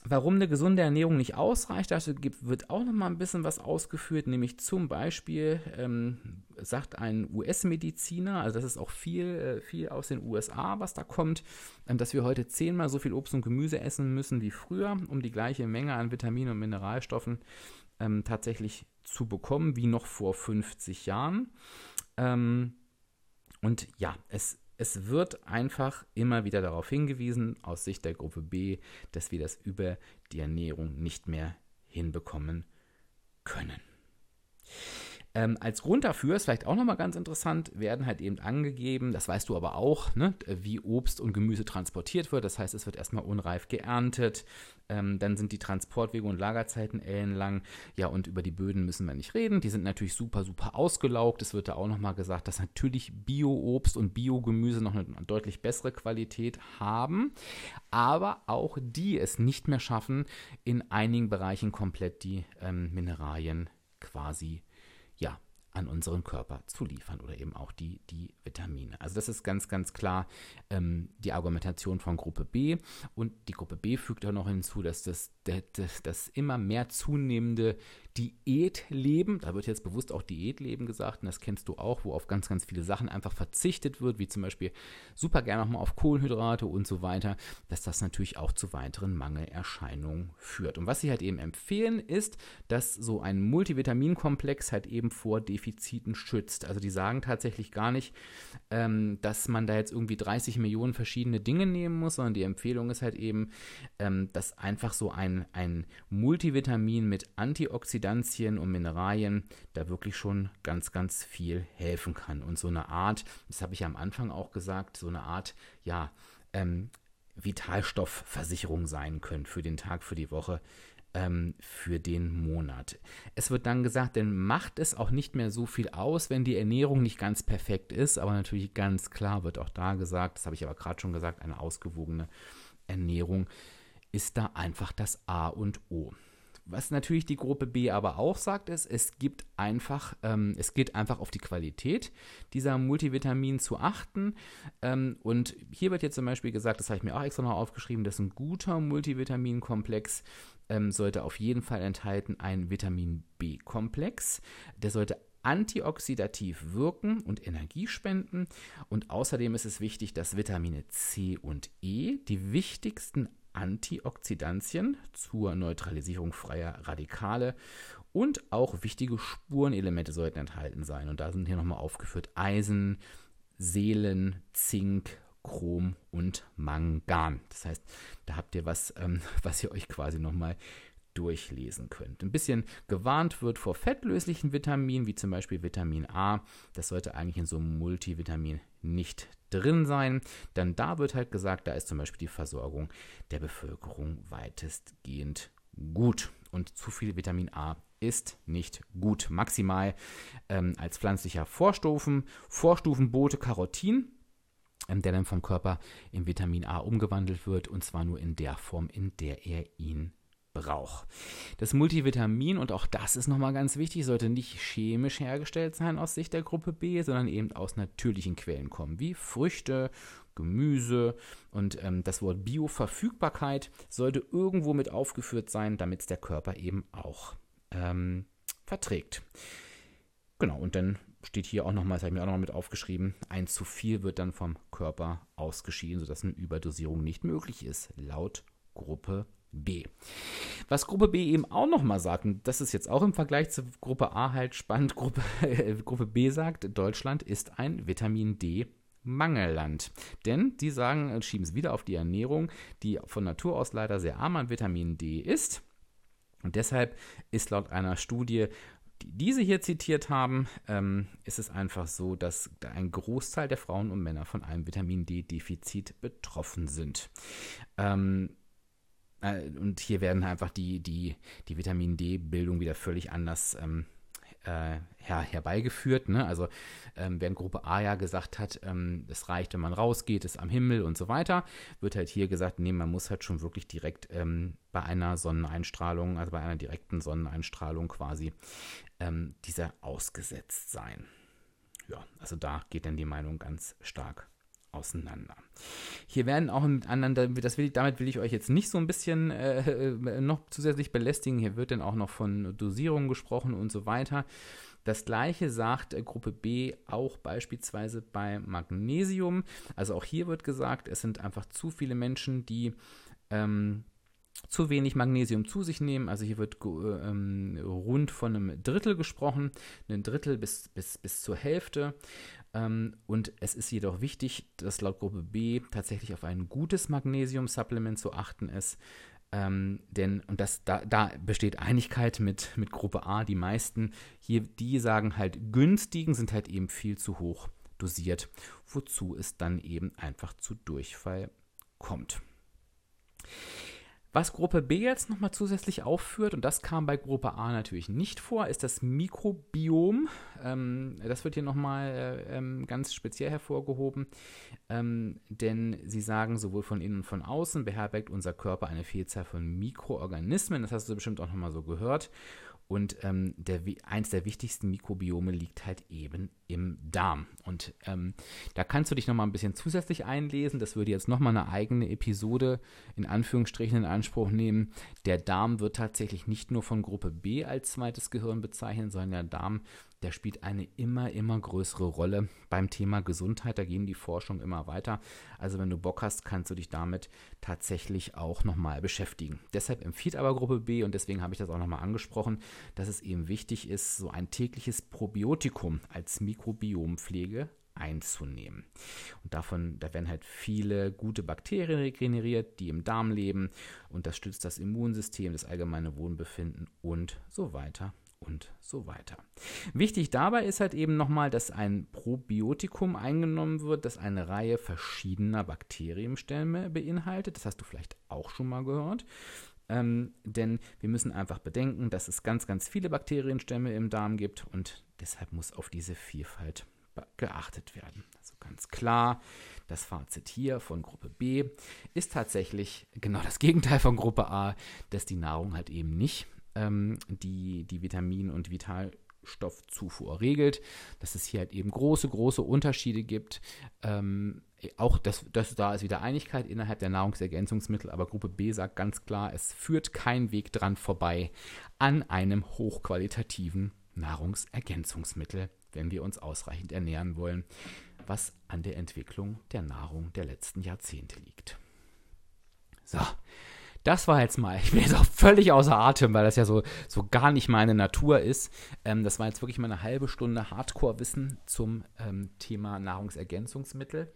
Warum eine gesunde Ernährung nicht ausreicht, dazu wird auch noch mal ein bisschen was ausgeführt, nämlich zum Beispiel ähm, sagt ein US-Mediziner, also das ist auch viel, äh, viel aus den USA, was da kommt, ähm, dass wir heute zehnmal so viel Obst und Gemüse essen müssen wie früher, um die gleiche Menge an Vitaminen und Mineralstoffen ähm, tatsächlich zu bekommen wie noch vor 50 Jahren. Ähm, und ja, es es wird einfach immer wieder darauf hingewiesen, aus Sicht der Gruppe B, dass wir das über die Ernährung nicht mehr hinbekommen können. Ähm, als Grund dafür ist vielleicht auch nochmal ganz interessant, werden halt eben angegeben, das weißt du aber auch, ne, wie Obst und Gemüse transportiert wird. Das heißt, es wird erstmal unreif geerntet, ähm, dann sind die Transportwege und Lagerzeiten ellenlang. Ja, und über die Böden müssen wir nicht reden. Die sind natürlich super, super ausgelaugt. Es wird da auch nochmal gesagt, dass natürlich Bio-Obst und Biogemüse noch eine deutlich bessere Qualität haben, aber auch die es nicht mehr schaffen, in einigen Bereichen komplett die ähm, Mineralien quasi ja, an unseren Körper zu liefern oder eben auch die, die Vitamine. Also das ist ganz, ganz klar ähm, die Argumentation von Gruppe B. Und die Gruppe B fügt auch noch hinzu, dass das, das, das immer mehr zunehmende Diätleben, da wird jetzt bewusst auch Diätleben gesagt, und das kennst du auch, wo auf ganz, ganz viele Sachen einfach verzichtet wird, wie zum Beispiel super gerne nochmal auf Kohlenhydrate und so weiter, dass das natürlich auch zu weiteren Mangelerscheinungen führt. Und was sie halt eben empfehlen, ist, dass so ein Multivitaminkomplex halt eben vor Defiziten schützt. Also die sagen tatsächlich gar nicht, ähm, dass man da jetzt irgendwie 30 Millionen verschiedene Dinge nehmen muss, sondern die Empfehlung ist halt eben, ähm, dass einfach so ein, ein Multivitamin mit Antioxidantien und Mineralien da wirklich schon ganz, ganz viel helfen kann. Und so eine Art, das habe ich ja am Anfang auch gesagt, so eine Art, ja, ähm, Vitalstoffversicherung sein können für den Tag, für die Woche, ähm, für den Monat. Es wird dann gesagt, denn macht es auch nicht mehr so viel aus, wenn die Ernährung nicht ganz perfekt ist, aber natürlich ganz klar wird auch da gesagt, das habe ich aber gerade schon gesagt, eine ausgewogene Ernährung ist da einfach das A und O Was natürlich die Gruppe B aber auch sagt, ist, es gibt einfach, ähm, es geht einfach auf die Qualität dieser Multivitamine zu achten. Ähm, und hier wird jetzt zum Beispiel gesagt, das habe ich mir auch extra noch aufgeschrieben, dass ein guter Multivitaminkomplex ähm, sollte auf jeden Fall enthalten ein Vitamin B-Komplex. Der sollte antioxidativ wirken und Energie spenden. Und außerdem ist es wichtig, dass Vitamine C und E, die wichtigsten Antioxidantien zur Neutralisierung freier Radikale und auch wichtige Spurenelemente sollten enthalten sein. Und da sind hier nochmal aufgeführt Eisen, Seelen, Zink, Chrom und Mangan. Das heißt, da habt ihr was, ähm, (laughs) was ihr euch quasi nochmal durchlesen könnt. Ein bisschen gewarnt wird vor fettlöslichen Vitaminen, wie zum Beispiel Vitamin A. Das sollte eigentlich in so einem Multivitamin nicht drin sein. Dann da wird halt gesagt, da ist zum Beispiel die Versorgung der Bevölkerung weitestgehend gut. Und zu viel Vitamin A ist nicht gut. Maximal ähm, als pflanzlicher Vorstufen, Vorstufenbote Carotin, ähm, der dann vom Körper in Vitamin A umgewandelt wird und zwar nur in der Form, in der er ihn braucht. Das Multivitamin, und auch das ist nochmal ganz wichtig, sollte nicht chemisch hergestellt sein aus Sicht der Gruppe B, sondern eben aus natürlichen Quellen kommen, wie Früchte, Gemüse und ähm, das Wort Bioverfügbarkeit sollte irgendwo mit aufgeführt sein, damit es der Körper eben auch ähm, verträgt. Genau, und dann steht hier auch nochmal, das habe ich mir auch nochmal mit aufgeschrieben, ein zu viel wird dann vom Körper ausgeschieden, sodass eine Überdosierung nicht möglich ist, laut Gruppe B. Was Gruppe B eben auch nochmal sagt, und das ist jetzt auch im Vergleich zur Gruppe A halt spannend, (laughs) Gruppe, äh, Gruppe B sagt, Deutschland ist ein Vitamin D Mangelland. Denn die sagen, äh, schieben es wieder auf die Ernährung, die von Natur aus leider sehr arm an Vitamin D ist. Und deshalb ist laut einer Studie, die diese hier zitiert haben, ähm, ist es einfach so, dass ein Großteil der Frauen und Männer von einem Vitamin D-Defizit betroffen sind. Ähm, äh, und hier werden einfach die, die, die Vitamin D-Bildung wieder völlig anders ähm, äh, her, herbeigeführt. Ne? Also ähm, während Gruppe A ja gesagt hat, ähm, es reicht, wenn man rausgeht, ist am Himmel und so weiter, wird halt hier gesagt, nee, man muss halt schon wirklich direkt ähm, bei einer Sonneneinstrahlung, also bei einer direkten Sonneneinstrahlung quasi ähm, dieser ausgesetzt sein. Ja, also da geht dann die Meinung ganz stark auseinander. Hier werden auch miteinander, das will, damit will ich euch jetzt nicht so ein bisschen äh, äh, noch zusätzlich belästigen. Hier wird dann auch noch von Dosierung gesprochen und so weiter. Das gleiche sagt äh, Gruppe B auch beispielsweise bei Magnesium. Also auch hier wird gesagt, es sind einfach zu viele Menschen, die ähm, zu wenig Magnesium zu sich nehmen. Also hier wird äh, ähm, rund von einem Drittel gesprochen, ein Drittel bis, bis, bis zur Hälfte. Ähm, und es ist jedoch wichtig, dass laut Gruppe B tatsächlich auf ein gutes Magnesium-Supplement zu achten ist. Ähm, denn, und das, da, da besteht Einigkeit mit, mit Gruppe A, die meisten hier, die sagen halt, günstigen sind halt eben viel zu hoch dosiert, wozu es dann eben einfach zu Durchfall kommt. Was Gruppe B jetzt nochmal zusätzlich aufführt, und das kam bei Gruppe A natürlich nicht vor, ist das Mikrobiom. Ähm, das wird hier nochmal äh, ähm, ganz speziell hervorgehoben, ähm, denn sie sagen, sowohl von innen und von außen beherbergt unser Körper eine Vielzahl von Mikroorganismen. Das hast du bestimmt auch nochmal so gehört. Und ähm, der, eins der wichtigsten Mikrobiome liegt halt eben im Darm. Und ähm, da kannst du dich nochmal ein bisschen zusätzlich einlesen. Das würde jetzt nochmal eine eigene Episode in Anführungsstrichen in Anspruch nehmen. Der Darm wird tatsächlich nicht nur von Gruppe B als zweites Gehirn bezeichnet, sondern der Darm der spielt eine immer, immer größere Rolle beim Thema Gesundheit. Da gehen die Forschung immer weiter. Also wenn du Bock hast, kannst du dich damit tatsächlich auch nochmal beschäftigen. Deshalb empfiehlt aber Gruppe B, und deswegen habe ich das auch nochmal angesprochen, dass es eben wichtig ist, so ein tägliches Probiotikum als Mikrobiompflege einzunehmen. Und davon, da werden halt viele gute Bakterien regeneriert, die im Darm leben und das stützt das Immunsystem, das allgemeine Wohnbefinden und so weiter und so weiter. Wichtig dabei ist halt eben nochmal, dass ein Probiotikum eingenommen wird, das eine Reihe verschiedener Bakterienstämme beinhaltet. Das hast du vielleicht auch schon mal gehört. Ähm, denn wir müssen einfach bedenken, dass es ganz, ganz viele Bakterienstämme im Darm gibt und deshalb muss auf diese Vielfalt geachtet werden. Also ganz klar, das Fazit hier von Gruppe B ist tatsächlich genau das Gegenteil von Gruppe A, dass die Nahrung halt eben nicht ähm, die die Vitamin- und Vitalstoffzufuhr regelt, dass es hier halt eben große, große Unterschiede gibt. Ähm, auch das, das, da ist wieder Einigkeit innerhalb der Nahrungsergänzungsmittel, aber Gruppe B sagt ganz klar, es führt kein Weg dran vorbei an einem hochqualitativen Nahrungsergänzungsmittel, wenn wir uns ausreichend ernähren wollen, was an der Entwicklung der Nahrung der letzten Jahrzehnte liegt. So, das war jetzt mal, (laughs) ich bin jetzt auch völlig außer Atem, weil das ja so, so gar nicht meine Natur ist. Ähm, das war jetzt wirklich mal eine halbe Stunde Hardcore-Wissen zum ähm, Thema Nahrungsergänzungsmittel.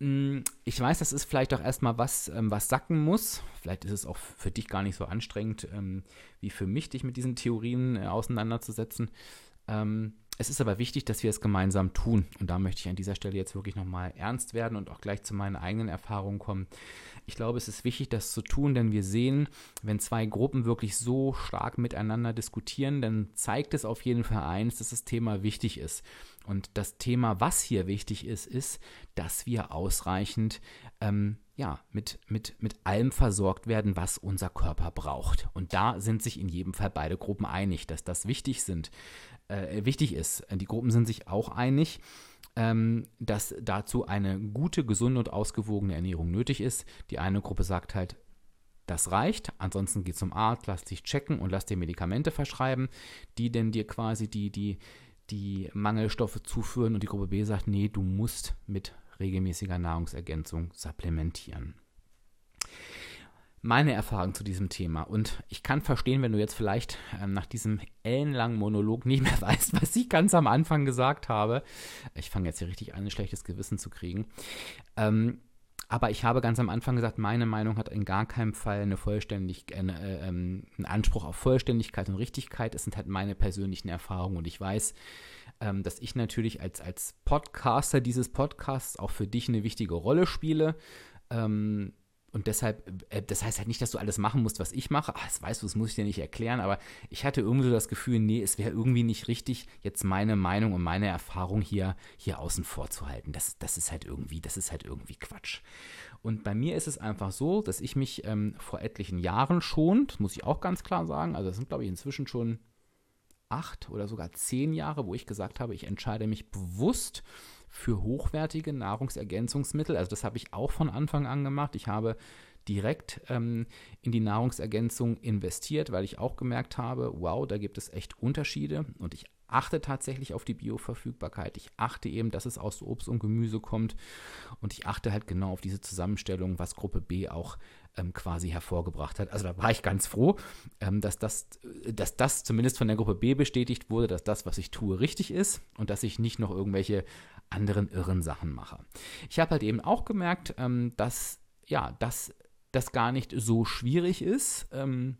Mm, ich weiß, das ist vielleicht auch erstmal was, ähm, was sacken muss. Vielleicht ist es auch für dich gar nicht so anstrengend ähm, wie für mich, dich mit diesen Theorien äh, auseinanderzusetzen. Ähm, es ist aber wichtig, dass wir es gemeinsam tun. Und da möchte ich an dieser Stelle jetzt wirklich nochmal ernst werden und auch gleich zu meinen eigenen Erfahrungen kommen. Ich glaube, es ist wichtig, das zu tun, denn wir sehen, wenn zwei Gruppen wirklich so stark miteinander diskutieren, dann zeigt es auf jeden Fall eins, dass das Thema wichtig ist. Und das Thema, was hier wichtig ist, ist, dass wir ausreichend ähm, ja, mit, mit, mit allem versorgt werden, was unser Körper braucht. Und da sind sich in jedem Fall beide Gruppen einig, dass das wichtig sind, äh, wichtig ist. Die Gruppen sind sich auch einig, ähm, dass dazu eine gute, gesunde und ausgewogene Ernährung nötig ist. Die eine Gruppe sagt halt, das reicht, ansonsten geh zum Arzt, lass dich checken und lass dir Medikamente verschreiben, die denn dir quasi die, die, die Mangelstoffe zuführen und die Gruppe B sagt, nee, du musst mit regelmäßiger Nahrungsergänzung supplementieren meine Erfahrung zu diesem Thema. Und ich kann verstehen, wenn du jetzt vielleicht ähm, nach diesem ellenlangen Monolog nicht mehr (laughs) weißt, was ich ganz am Anfang gesagt habe. Ich fange jetzt hier richtig an, ein schlechtes Gewissen zu kriegen. Ähm, aber ich habe ganz am Anfang gesagt, meine Meinung hat in gar keinem Fall eine vollständig, äh, äh, einen Anspruch auf Vollständigkeit und Richtigkeit. Es sind halt meine persönlichen Erfahrungen und ich weiß, ähm, dass ich natürlich als, als Podcaster dieses Podcasts auch für dich eine wichtige Rolle spiele. Ähm, und deshalb, äh, das heißt halt nicht, dass du alles machen musst, was ich mache. Ach, das weißt du, das muss ich dir nicht erklären. Aber ich hatte irgendwie so das Gefühl, nee, es wäre irgendwie nicht richtig, jetzt meine Meinung und meine Erfahrung hier, hier außen vor zu halten. Das, das ist halt irgendwie, das ist halt irgendwie Quatsch. Und bei mir ist es einfach so, dass ich mich ähm, vor etlichen Jahren schon, das muss ich auch ganz klar sagen, also das sind, glaube ich, inzwischen schon acht oder sogar zehn Jahre, wo ich gesagt habe, ich entscheide mich bewusst für hochwertige Nahrungsergänzungsmittel. Also das habe ich auch von Anfang an gemacht. Ich habe direkt ähm, in die Nahrungsergänzung investiert, weil ich auch gemerkt habe, wow, da gibt es echt Unterschiede und ich achte tatsächlich auf die Bioverfügbarkeit. Ich achte eben, dass es aus Obst und Gemüse kommt und ich achte halt genau auf diese Zusammenstellung, was Gruppe B auch ähm, quasi hervorgebracht hat. Also da war ich ganz froh, ähm, dass, das, dass das zumindest von der Gruppe B bestätigt wurde, dass das, was ich tue, richtig ist und dass ich nicht noch irgendwelche anderen irren Sachen mache. Ich habe halt eben auch gemerkt, ähm, dass ja, dass das gar nicht so schwierig ist. Ähm,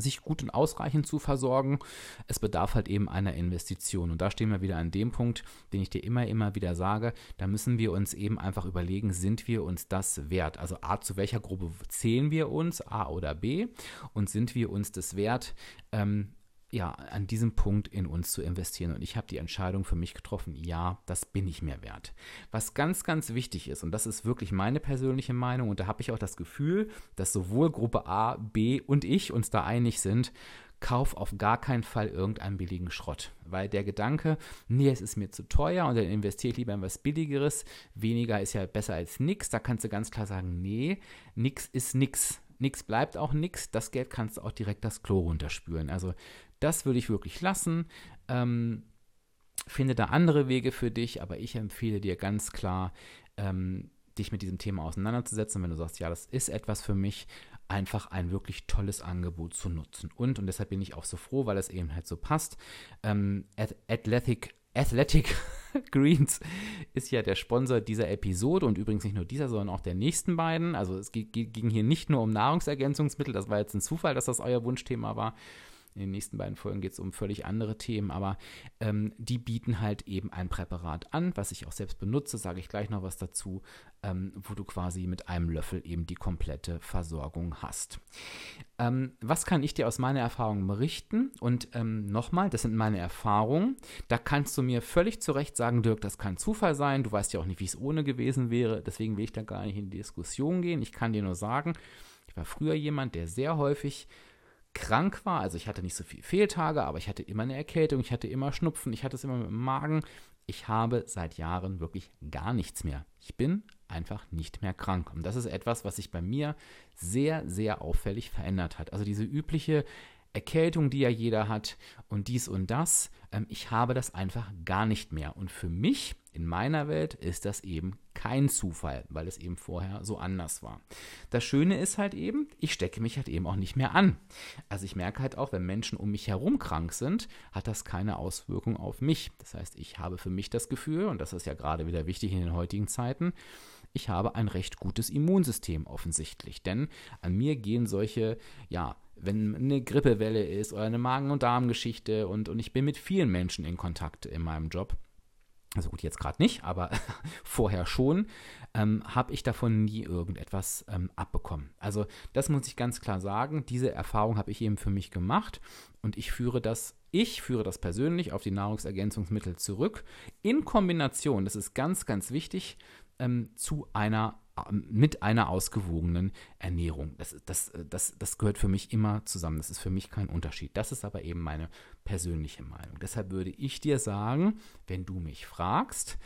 sich gut und ausreichend zu versorgen. Es bedarf halt eben einer Investition. Und da stehen wir wieder an dem Punkt, den ich dir immer, immer wieder sage. Da müssen wir uns eben einfach überlegen, sind wir uns das wert? Also A, zu welcher Gruppe zählen wir uns, A oder B? Und sind wir uns das wert, ähm, ja, an diesem Punkt in uns zu investieren. Und ich habe die Entscheidung für mich getroffen, ja, das bin ich mir wert. Was ganz, ganz wichtig ist, und das ist wirklich meine persönliche Meinung, und da habe ich auch das Gefühl, dass sowohl Gruppe A, B und ich uns da einig sind, kauf auf gar keinen Fall irgendeinen billigen Schrott. Weil der Gedanke, nee, es ist mir zu teuer und dann investiere ich lieber in was Billigeres, weniger ist ja besser als nichts, da kannst du ganz klar sagen, nee, nix ist nix. Nix bleibt auch nix, das Geld kannst du auch direkt das Klo runterspülen. Also das würde ich wirklich lassen. Ähm, finde da andere Wege für dich, aber ich empfehle dir ganz klar, ähm, dich mit diesem Thema auseinanderzusetzen. wenn du sagst, ja, das ist etwas für mich, einfach ein wirklich tolles Angebot zu nutzen. Und, und deshalb bin ich auch so froh, weil es eben halt so passt. Ähm, Athletic, Athletic (laughs) Greens ist ja der Sponsor dieser Episode und übrigens nicht nur dieser, sondern auch der nächsten beiden. Also es ging hier nicht nur um Nahrungsergänzungsmittel, das war jetzt ein Zufall, dass das euer Wunschthema war, in den nächsten beiden Folgen geht es um völlig andere Themen, aber ähm, die bieten halt eben ein Präparat an, was ich auch selbst benutze, sage ich gleich noch was dazu, ähm, wo du quasi mit einem Löffel eben die komplette Versorgung hast. Ähm, was kann ich dir aus meiner Erfahrung berichten? Und ähm, nochmal, das sind meine Erfahrungen. Da kannst du mir völlig zu Recht sagen, Dirk, das kann Zufall sein. Du weißt ja auch nicht, wie es ohne gewesen wäre. Deswegen will ich da gar nicht in die Diskussion gehen. Ich kann dir nur sagen, ich war früher jemand, der sehr häufig krank war. Also ich hatte nicht so viele Fehltage, aber ich hatte immer eine Erkältung, ich hatte immer Schnupfen, ich hatte es immer mit dem Magen. Ich habe seit Jahren wirklich gar nichts mehr. Ich bin einfach nicht mehr krank. Und das ist etwas, was sich bei mir sehr, sehr auffällig verändert hat. Also diese übliche Erkältung, die ja jeder hat und dies und das, ähm, ich habe das einfach gar nicht mehr. Und für mich in meiner Welt ist das eben kein Zufall, weil es eben vorher so anders war. Das Schöne ist halt eben, ich stecke mich halt eben auch nicht mehr an. Also ich merke halt auch, wenn Menschen um mich herum krank sind, hat das keine Auswirkung auf mich. Das heißt, ich habe für mich das Gefühl, und das ist ja gerade wieder wichtig in den heutigen Zeiten, ich habe ein recht gutes Immunsystem offensichtlich. Denn an mir gehen solche, ja, wenn eine Grippewelle ist oder eine Magen- und Darmgeschichte und, und ich bin mit vielen Menschen in Kontakt in meinem Job, also gut, jetzt gerade nicht, aber (laughs) vorher schon, ähm, habe ich davon nie irgendetwas ähm, abbekommen. Also das muss ich ganz klar sagen. Diese Erfahrung habe ich eben für mich gemacht und ich führe das, ich führe das persönlich auf die Nahrungsergänzungsmittel zurück in Kombination, das ist ganz, ganz wichtig, ähm, zu einer mit einer ausgewogenen Ernährung. Das, das, das, das gehört für mich immer zusammen. Das ist für mich kein Unterschied. Das ist aber eben meine persönliche Meinung. Deshalb würde ich dir sagen, wenn du mich fragst,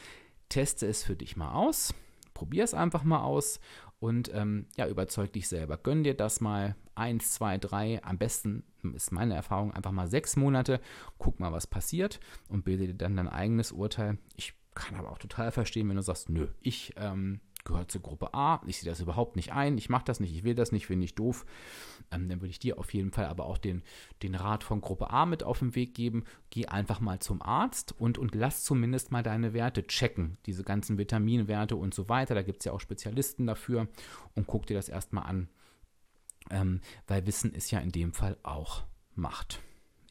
teste es für dich mal aus, probier es einfach mal aus und ähm, ja, überzeug dich selber. Gönn dir das mal eins, zwei, drei, am besten ist meine Erfahrung einfach mal sechs Monate, guck mal, was passiert und bilde dir dann dein eigenes Urteil. Ich kann aber auch total verstehen, wenn du sagst, nö, ich ähm, gehört zur Gruppe A, ich sehe das überhaupt nicht ein, ich mache das nicht, ich will das nicht, finde ich doof, ähm, dann würde ich dir auf jeden Fall aber auch den, den Rat von Gruppe A mit auf den Weg geben. Geh einfach mal zum Arzt und, und lass zumindest mal deine Werte checken, diese ganzen Vitaminwerte und so weiter. Da gibt es ja auch Spezialisten dafür und guck dir das erstmal an, ähm, weil Wissen ist ja in dem Fall auch Macht.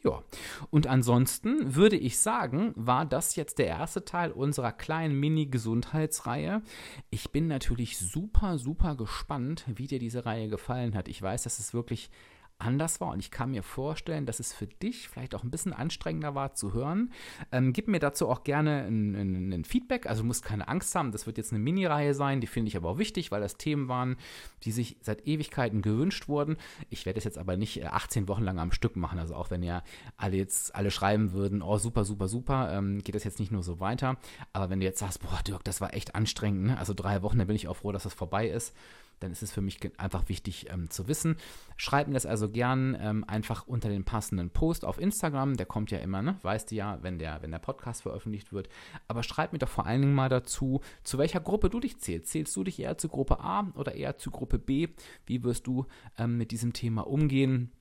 Ja, und ansonsten würde ich sagen, war das jetzt der erste Teil unserer kleinen Mini-Gesundheitsreihe. Ich bin natürlich super, super gespannt, wie dir diese Reihe gefallen hat. Ich weiß, dass es wirklich anders war und ich kann mir vorstellen, dass es für dich vielleicht auch ein bisschen anstrengender war zu hören. Ähm, gib mir dazu auch gerne ein, ein, ein, Feedback, also du musst keine Angst haben, das wird jetzt eine Mini-Reihe sein, die finde ich aber auch wichtig, weil das Themen waren, die sich seit Ewigkeiten gewünscht wurden. Ich werde es jetzt aber nicht 18 äh, Wochen lang am Stück machen, also auch wenn ja alle jetzt alle schreiben würden, oh super, super, super, ähm, geht das jetzt nicht nur so weiter, aber wenn du jetzt sagst, boah Dirk, das war echt anstrengend, ne? also drei Wochen, dann bin ich auch froh, dass das vorbei ist dann ist es für mich einfach wichtig ähm, zu wissen. Schreib mir das also gern ähm, einfach unter den passenden Post auf Instagram. Der kommt ja immer, ne? Weißt du ja, wenn der, wenn der Podcast veröffentlicht wird. Aber schreib mir doch vor allen Dingen mal dazu, zu welcher Gruppe du dich zählst. Zählst du dich eher zu Gruppe A oder eher zu Gruppe B? Wie wirst du ähm, mit diesem Thema umgehen?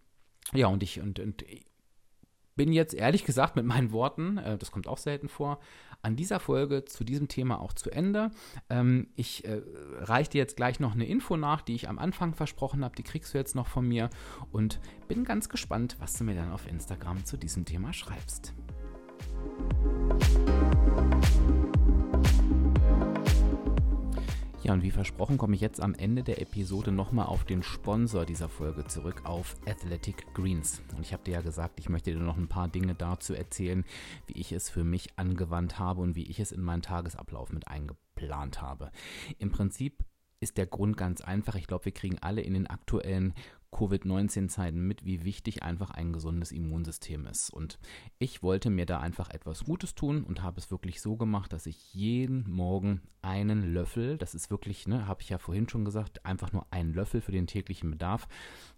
Ja, und ich, und, und bin jetzt ehrlich gesagt mit meinen Worten, äh, das kommt auch selten vor, an dieser Folge zu diesem Thema auch zu Ende. Ähm, ich äh, reiche dir jetzt gleich noch eine Info nach, die ich am Anfang versprochen habe. Die kriegst du jetzt noch von mir und bin ganz gespannt, was du mir dann auf Instagram zu diesem Thema schreibst. Ja, und wie versprochen komme ich jetzt am Ende der Episode nochmal auf den Sponsor dieser Folge zurück, auf Athletic Greens. Und ich habe dir ja gesagt, ich möchte dir noch ein paar Dinge dazu erzählen, wie ich es für mich angewandt habe und wie ich es in meinen Tagesablauf mit eingeplant habe. Im Prinzip ist der Grund ganz einfach. Ich glaube, wir kriegen alle in den aktuellen Covid-19-Zeiten mit, wie wichtig einfach ein gesundes Immunsystem ist. Und ich wollte mir da einfach etwas Gutes tun und habe es wirklich so gemacht, dass ich jeden Morgen einen Löffel, das ist wirklich, ne, habe ich ja vorhin schon gesagt, einfach nur einen Löffel für den täglichen Bedarf,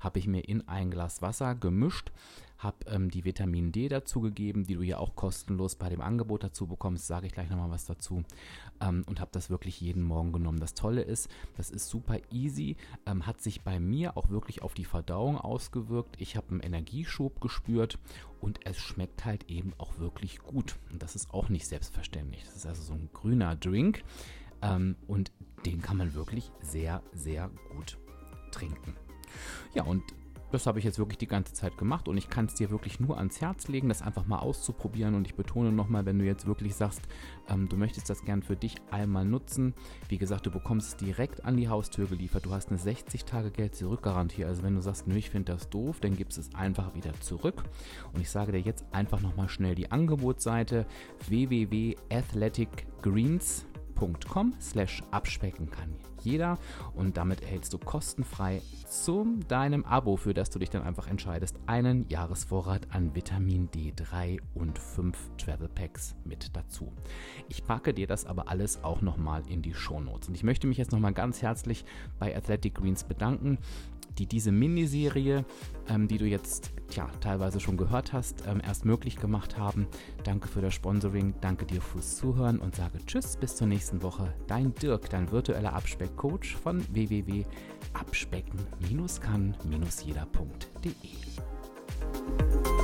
habe ich mir in ein Glas Wasser gemischt, habe ähm, die Vitamin D dazugegeben, die du ja auch kostenlos bei dem Angebot dazu bekommst, sage ich gleich nochmal was dazu ähm, und habe das wirklich jeden Morgen genommen. Das Tolle ist, das ist super easy, ähm, hat sich bei mir auch wirklich auf die Verdauung ausgewirkt. Ich habe einen Energieschub gespürt und es schmeckt halt eben auch wirklich gut. Und das ist auch nicht selbstverständlich. Das ist also so ein grüner Drink ähm, und den kann man wirklich sehr, sehr gut trinken. Ja, und das habe ich jetzt wirklich die ganze Zeit gemacht und ich kann es dir wirklich nur ans Herz legen, das einfach mal auszuprobieren. Und ich betone nochmal, wenn du jetzt wirklich sagst, ähm, du möchtest das gern für dich einmal nutzen. Wie gesagt, du bekommst es direkt an die Haustür geliefert. Du hast eine 60-Tage-Geld-Zurück-Garantie. Also wenn du sagst, nö, ich finde das doof, dann gibst es einfach wieder zurück. Und ich sage dir jetzt einfach nochmal schnell die Angebotsseite www.athleticgreens.com slash abspecken kann jeder und damit erhältst du kostenfrei zu deinem Abo, für das du dich dann einfach entscheidest, einen Jahresvorrat an Vitamin D3 und 5 Travel Packs mit dazu. Ich packe dir das aber alles auch nochmal in die Shownotes. Und ich möchte mich jetzt nochmal ganz herzlich bei Athletic Greens bedanken die diese Miniserie, ähm, die du jetzt tja, teilweise schon gehört hast, ähm, erst möglich gemacht haben. Danke für das Sponsoring, danke dir fürs Zuhören und sage Tschüss, bis zur nächsten Woche. Dein Dirk, dein virtueller Abspeckcoach von www.abspecken-kann-jeder.de.